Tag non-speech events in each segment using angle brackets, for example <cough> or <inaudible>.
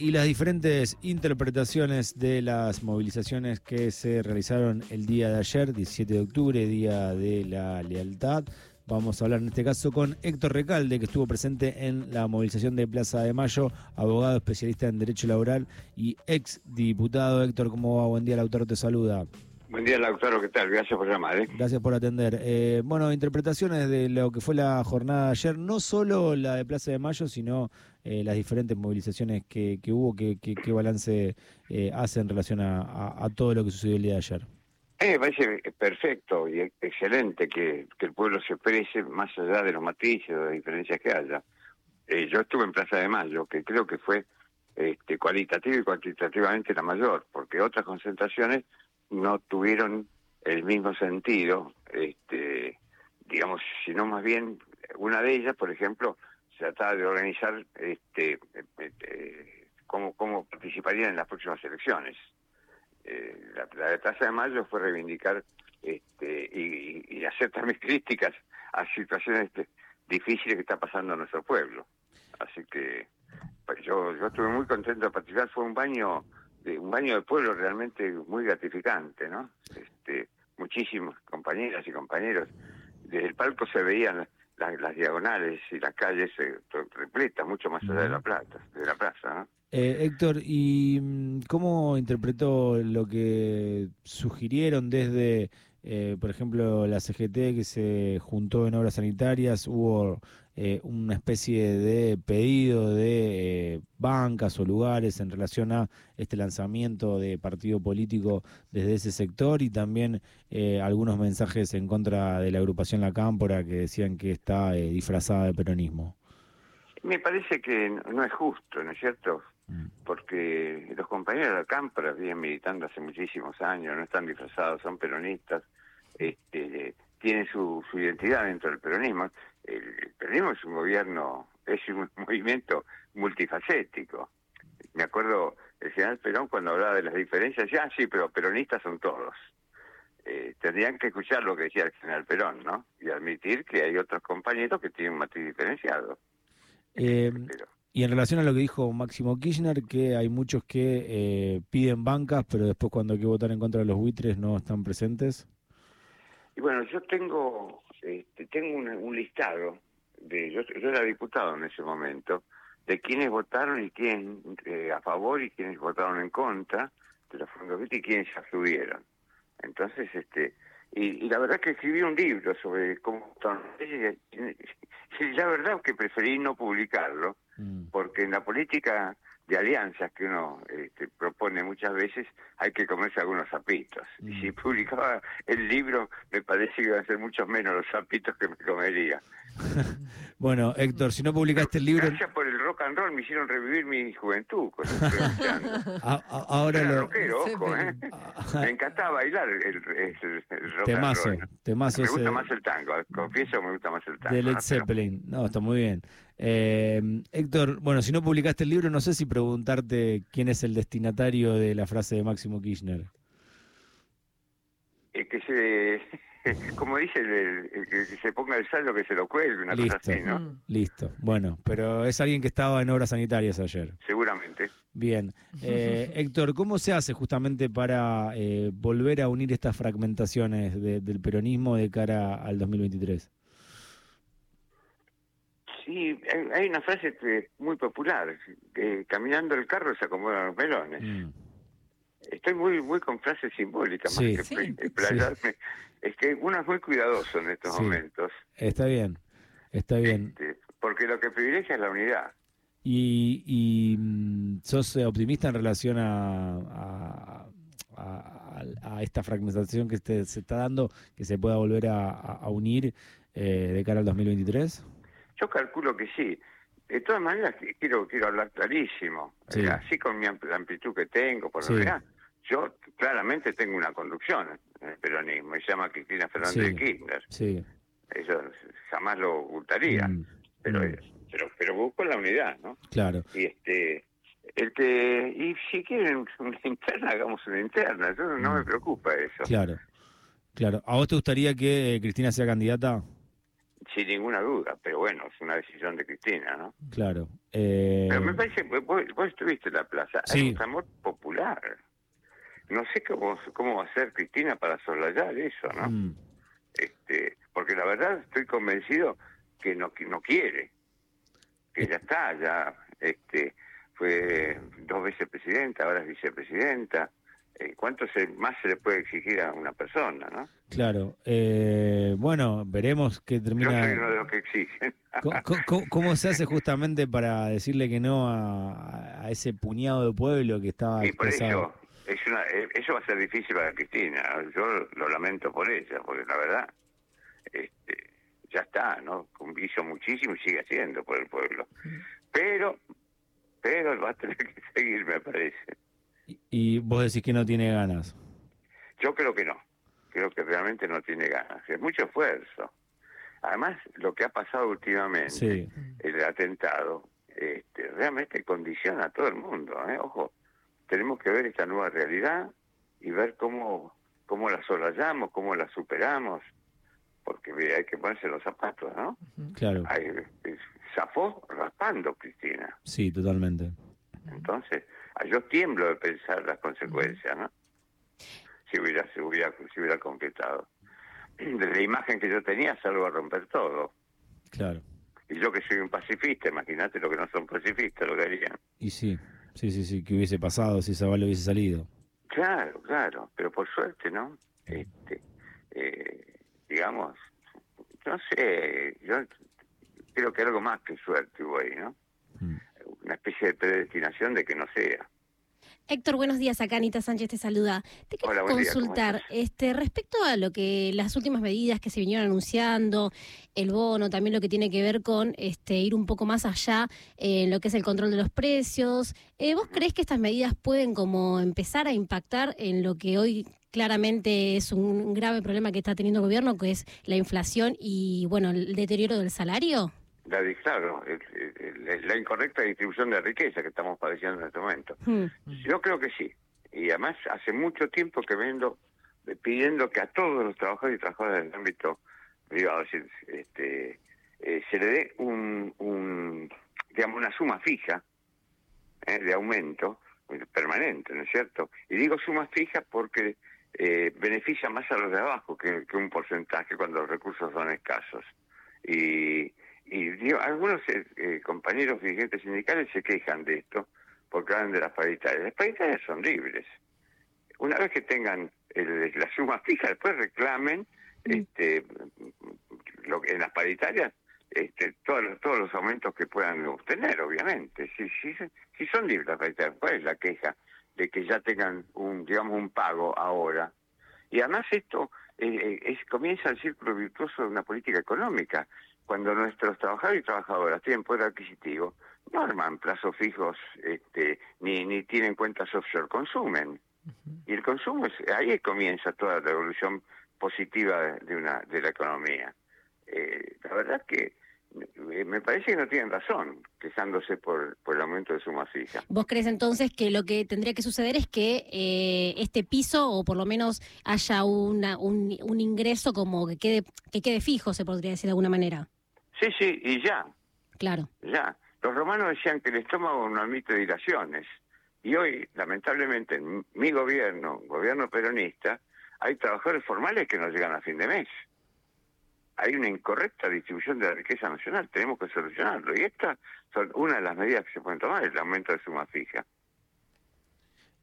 Y las diferentes interpretaciones de las movilizaciones que se realizaron el día de ayer, 17 de octubre, Día de la Lealtad. Vamos a hablar en este caso con Héctor Recalde, que estuvo presente en la movilización de Plaza de Mayo, abogado especialista en Derecho Laboral y ex diputado. Héctor, ¿cómo va? Buen día, el autor te saluda. Buen día, Lautaro, ¿qué tal? Gracias por llamar. ¿eh? Gracias por atender. Eh, bueno, interpretaciones de lo que fue la jornada de ayer, no solo la de Plaza de Mayo, sino eh, las diferentes movilizaciones que, que hubo, ¿qué que, que balance hace en relación a, a, a, todo lo que sucedió el día de ayer? Eh, me parece perfecto y excelente que, que, el pueblo se exprese más allá de los matices o de las diferencias que haya. Yo estuve en Plaza de Mayo, que creo que fue este, cualitativa y cuantitativamente la mayor, porque otras concentraciones no tuvieron el mismo sentido, este, digamos, sino más bien una de ellas, por ejemplo, se trataba de organizar este, este cómo, cómo participarían en las próximas elecciones. Eh, la, la, de de Mayo fue reivindicar este, y, y, hacer también <laughs> críticas a situaciones este, difíciles que está pasando en nuestro pueblo. Así que pues yo, yo estuve muy contento de participar, fue un baño de un baño de pueblo realmente muy gratificante, ¿no? Este, muchísimos compañeras y compañeros. Desde el palco se veían las, las diagonales y las calles eh, repletas, mucho más allá de la plata, de la plaza, ¿no? Eh, Héctor, ¿y mm, cómo interpretó lo que sugirieron desde, eh, por ejemplo, la CGT que se juntó en obras sanitarias? Hubo eh, una especie de pedido de eh, bancas o lugares en relación a este lanzamiento de partido político desde ese sector y también eh, algunos mensajes en contra de la agrupación La Cámpora que decían que está disfrazada de peronismo. Me parece que no es justo, ¿no es cierto? Porque los compañeros de la Cámpora vienen militando hace muchísimos años, no están disfrazados, son peronistas, este, tienen su, su identidad dentro del peronismo. El peronismo es un gobierno, es un <laughs> movimiento multifacético. Me acuerdo el general Perón cuando hablaba de las diferencias, ya sí, pero peronistas son todos. Eh, tendrían que escuchar lo que decía el general Perón, ¿no? Y admitir que hay otros compañeros que tienen un matiz diferenciado. Eh, pero, y en relación a lo que dijo Máximo Kirchner, que hay muchos que eh, piden bancas, pero después cuando hay que votar en contra de los buitres no están presentes. Y bueno, yo tengo este, tengo un, un listado, de yo, yo, era diputado en ese momento, de quienes votaron y quién eh, a favor y quienes votaron en contra de los fondos y quienes se abstuvieron. Entonces, este, y, y, la verdad que escribí un libro sobre cómo votaron y la verdad que preferí no publicarlo, mm. porque en la política de alianzas que uno este, propone muchas veces, hay que comerse algunos zapitos. Mm. Y si publicaba el libro, me parece que iban a ser muchos menos los zapitos que me comería. <laughs> bueno, Héctor, si no publicaste el libro... Gracias por el rock and roll, me hicieron revivir mi juventud. Con <laughs> a, a, ahora Era lo... rockero, ojo, ¿eh? me encantaba bailar el, el, el rock temazo, and roll. Temazo me gusta ese... más el tango, confieso me gusta más el tango. De Led. Zeppelin, no, está muy bien. Eh, Héctor, bueno, si no publicaste el libro, no sé si preguntarte quién es el destinatario de la frase de Máximo Kirchner. El que se, <laughs> como dice, el, el que se ponga el saldo que se lo cuelgue, una Listo. cosa así, ¿no? Listo, bueno, pero es alguien que estaba en obras sanitarias ayer. Seguramente. Bien. Eh, <laughs> Héctor, ¿cómo se hace justamente para eh, volver a unir estas fragmentaciones de, del peronismo de cara al 2023? Sí, hay una frase que muy popular, que caminando el carro se acomodan los melones. Mm. Estoy muy muy con frases simbólicas Sí. más que Sí. <laughs> explayarme. Es que uno es muy cuidadoso en estos Sí. momentos, Está bien, está bien. este, porque lo que privilegia es la unidad. ¿Y, y mm, sos eh, optimista en relación a, a, a- a esta fragmentación que este- se está dando, que se pueda volver a, a- a unir eh, de cara al 2023? Yo calculo que sí. De todas maneras, quiero quiero hablar clarísimo. Sí. Así con mi amplitud que tengo, por Sí. lo general, yo claramente tengo una conducción en el peronismo, y se llama Cristina Fernández Sí. de Kirchner. Sí. Eso jamás lo ocultaría. Mm, pero, mm, pero pero busco la unidad, ¿no? claro. Y este el que y si quieren una <laughs> interna hagamos una interna, yo no Mm. me preocupa eso. Claro, claro. ¿A vos te gustaría que eh, Cristina sea candidata? Sin ninguna duda, pero bueno, es una decisión de Cristina, ¿no? Claro. Pero me parece, vos, vos estuviste en la plaza, hay un amor popular. No sé cómo, cómo va a ser Cristina para soslayar eso, ¿no? Mm. Este, porque la verdad estoy convencido que no, que no quiere, que ya está, ya este, fue dos veces presidenta, ahora es vicepresidenta. Eh, ¿Cuánto más se le puede exigir a una persona, no? Claro. Eh, bueno, veremos qué termina... Yo soy uno de los que exigen. ¿Cómo, se hace justamente para decirle que no a, ese puñado de pueblo que estaba y por eso, es una, eh, eso va a ser difícil para Cristina. Yo lo lamento por ella, porque la verdad, este, ya está, ¿no? Hizo muchísimo y sigue haciendo por el pueblo. Pero, pero va a tener que <laughs> seguir, me parece. ¿Y vos decís que no tiene ganas? Yo creo que no. Creo que realmente no tiene ganas. Es mucho esfuerzo. Además, lo que ha pasado últimamente, el atentado, este, realmente condiciona a todo el mundo. ¿eh? Ojo, tenemos que ver esta nueva realidad y ver cómo, cómo la solayamos, cómo la superamos, porque hay que ponerse los zapatos, ¿no? Claro. Hay, zafó raspando, Cristina. Sí, totalmente. Entonces, yo tiemblo de pensar las consecuencias, ¿no? Si hubiera, si hubiera, si hubiera completado. De la imagen que yo tenía salgo a romper todo. Claro. Y yo que soy un pacifista, imagínate lo que no son pacifistas, lo que harían. Y sí, sí, sí, sí, que hubiese pasado si esa bala hubiese salido. Claro, claro, pero por suerte, ¿no? Este, eh, digamos, no sé, yo creo que algo más que suerte hubo ahí, ¿no? Una especie de predestinación de que no sea. Héctor, buenos días. Acá Anita Sánchez te saluda. Te quiero consultar este respecto a lo que las últimas medidas que se vinieron anunciando, el bono, también lo que tiene que ver con este ir un poco más allá en lo que es el control de los precios. Eh, ¿Vos crees que estas medidas pueden como empezar a impactar en lo que hoy claramente es un grave problema que está teniendo el gobierno, que es la inflación y bueno el deterioro del salario? La, claro, la incorrecta distribución de riqueza que estamos padeciendo en este momento. Hmm. Yo creo que sí. Y además hace mucho tiempo que vendo pidiendo que a todos los trabajadores y trabajadoras del ámbito privado este, eh, se le dé un, un, digamos, una suma fija eh, de aumento permanente, ¿no es cierto? Y digo suma fija porque eh, beneficia más a los de abajo que, que un porcentaje cuando los recursos son escasos. Y y digo, algunos eh, eh, compañeros dirigentes sindicales se quejan de esto porque hablan de las paritarias. Las paritarias son libres. Una vez que tengan la suma fija, después reclamen mm. este, lo, en las paritarias este, todos, los, todos los aumentos que puedan obtener, obviamente. Si, si, si son libres las paritarias, ¿cuál es la queja de que ya tengan un, digamos, un pago ahora? Y además esto eh, es, comienza el círculo virtuoso de una política económica cuando nuestros trabajadores y trabajadoras tienen poder adquisitivo, no arman plazos fijos este, ni, ni tienen cuentas offshore, consumen. Y el consumo, es, ahí comienza toda la evolución positiva de, una, de la economía. Eh, la verdad que eh, me parece que no tienen razón quejándose por, por el aumento de suma fija. ¿Vos crees entonces que lo que tendría que suceder es que eh, este piso, o por lo menos haya una, un, un ingreso como que quede, que quede fijo, se podría decir de alguna manera? Sí, sí, y ya. Claro. Ya. Los romanos decían que el estómago no admite dilaciones. Y hoy, lamentablemente, en mi gobierno, gobierno peronista, hay trabajadores formales que no llegan a fin de mes. Hay una incorrecta distribución de la riqueza nacional, tenemos que solucionarlo. Y esta son una de las medidas que se pueden tomar, el aumento de suma fija.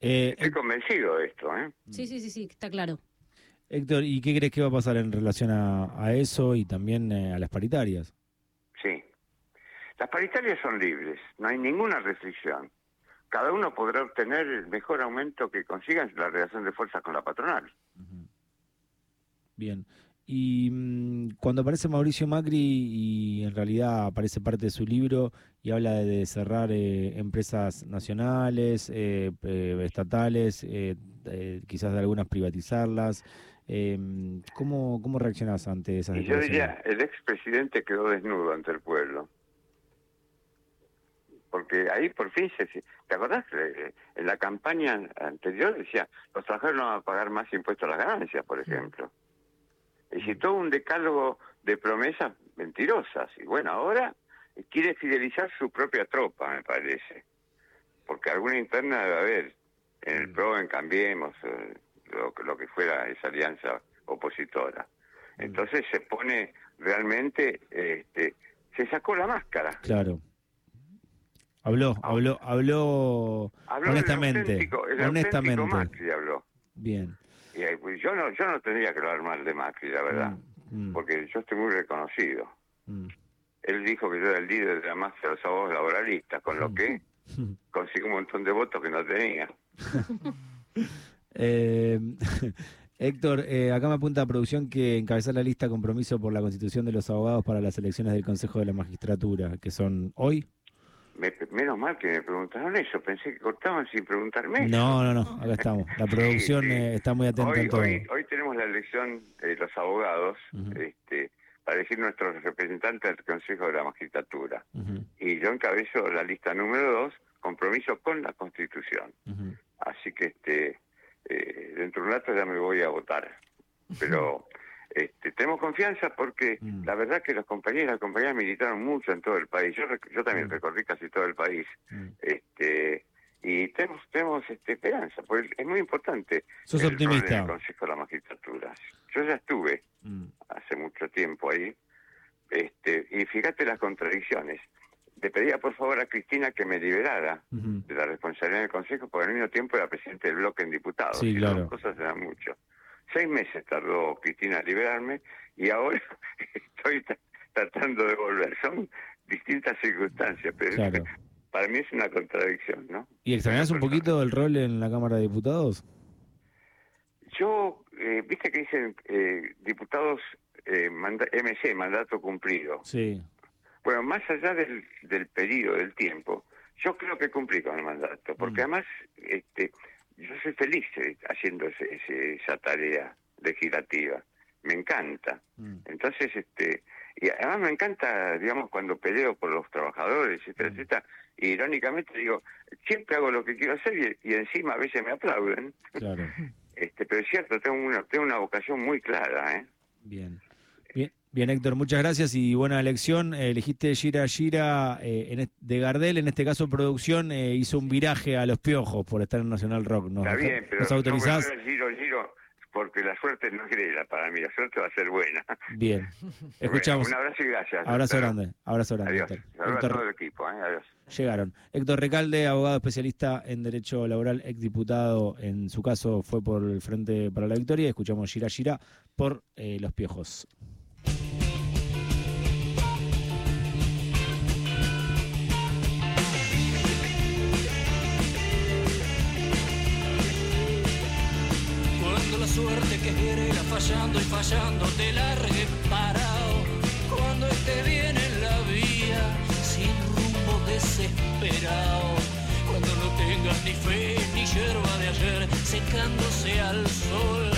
Eh, Estoy convencido de esto. ¿eh? Sí, sí, sí, sí, está claro. Héctor, ¿y qué crees que va a pasar en relación a, eso y también eh, a las paritarias? Las paritarias son libres, no hay ninguna restricción. Cada uno podrá obtener el mejor aumento que consiga en la relación de fuerzas con la patronal. Bien. Y mm, cuando aparece Mauricio Macri y en realidad aparece parte de su libro y habla de, cerrar eh, empresas nacionales, eh, estatales, quizás de algunas privatizarlas, eh, ¿cómo, ¿Cómo reaccionás ante esas Yo diría, el expresidente quedó desnudo ante el pueblo. Porque ahí por fin se... ¿Te acordás? Eh, en la campaña anterior decía, los trabajadores no van a pagar más impuestos a las ganancias, por ejemplo. Y todo un decálogo de promesas mentirosas. Y bueno, ahora quiere fidelizar su propia tropa, me parece. Porque alguna interna debe haber. En el mm. PRO, en Cambiemos, eh, lo, lo que fuera esa alianza opositora. Mm. Entonces se pone realmente, este, se sacó la máscara. Claro. Habló, habló, habló, honestamente. honestamente. Macri habló. Bien. Y pues, yo no, yo no tendría que hablar mal de Macri, la verdad, mm, porque yo estoy muy reconocido. Él dijo que yo era el líder de la masa de los abogados laboralistas, con lo que consigo un montón de votos que no tenía. <laughs> eh, <laughs> Héctor, eh, acá me apunta a producción que encabezar la lista compromiso por la constitución de los abogados para las elecciones del Consejo de la Magistratura, que son hoy. Menos mal que me preguntaron eso, pensé que cortaban sin preguntarme. No, no, no, acá estamos. La <laughs> producción eh, está muy atenta hoy, en todo. Hoy, tenemos la elección de los abogados, este, para elegir nuestros representantes del Consejo de la Magistratura. Y yo encabezo la lista número dos, compromiso con la Constitución. Así que este eh, dentro de un rato ya me voy a votar. Pero este, tenemos confianza porque mm. la verdad que los compañeros y las compañeras militaron mucho en todo el país. Yo, yo también mm. recorrí casi todo el país. Mm. este y tenemos tenemos este, esperanza, porque es muy importante. Sos optimista. el Consejo de la Magistratura. Yo ya estuve hace mucho tiempo ahí, este y fíjate las contradicciones. Le pedía por favor a Cristina que me liberara de la responsabilidad del Consejo, porque al mismo tiempo era presidente del bloque en diputados. Sí, claro. Las cosas eran mucho. Seis meses tardó Cristina en liberarme y ahora <laughs> estoy tratando de volver. Son distintas circunstancias, pero <laughs> para mí es una contradicción, ¿no? ¿Y extrañas un poquito el rol en la Cámara de Diputados? Yo, eh, viste que dicen eh, diputados eh, MC, mandato cumplido. Sí. Bueno, más allá del, del periodo, del tiempo, yo creo que cumplí con el mandato, porque mm. además este, yo soy feliz haciendo esa tarea legislativa, me encanta. Mm. Entonces, este, y además me encanta, digamos, cuando peleo por los trabajadores, etcétera, mm. etcétera, irónicamente digo, siempre hago lo que quiero hacer y, encima a veces me aplauden. Claro. <laughs> Este, pero es cierto, tengo una, tengo una vocación muy clara, ¿eh? Bien. Bien, Héctor, muchas gracias y buena elección. elegiste Gira Gira eh, de Gardel, en este caso producción, eh, hizo un viraje a los piojos por estar en Nacional Rock. ¿no? Está bien, pero ¿Nos autorizás? No giro, giro, porque la suerte no es grela para mí, la suerte va a ser buena. Bien, <laughs> escuchamos. un abrazo y gracias. Abrazo grande, abrazo grande. Adiós. Héctor. a todo el equipo, ¿eh? adiós. Llegaron. Héctor Recalde, abogado especialista en Derecho Laboral, exdiputado, en su caso fue por el Frente para la Victoria. Escuchamos Gira Gira por eh, Los Piojos. Fallando te largue parado. Cuando esté bien en la vía desesperado. Cuando no tengas ni fe ni hierba de ayer secándose al sol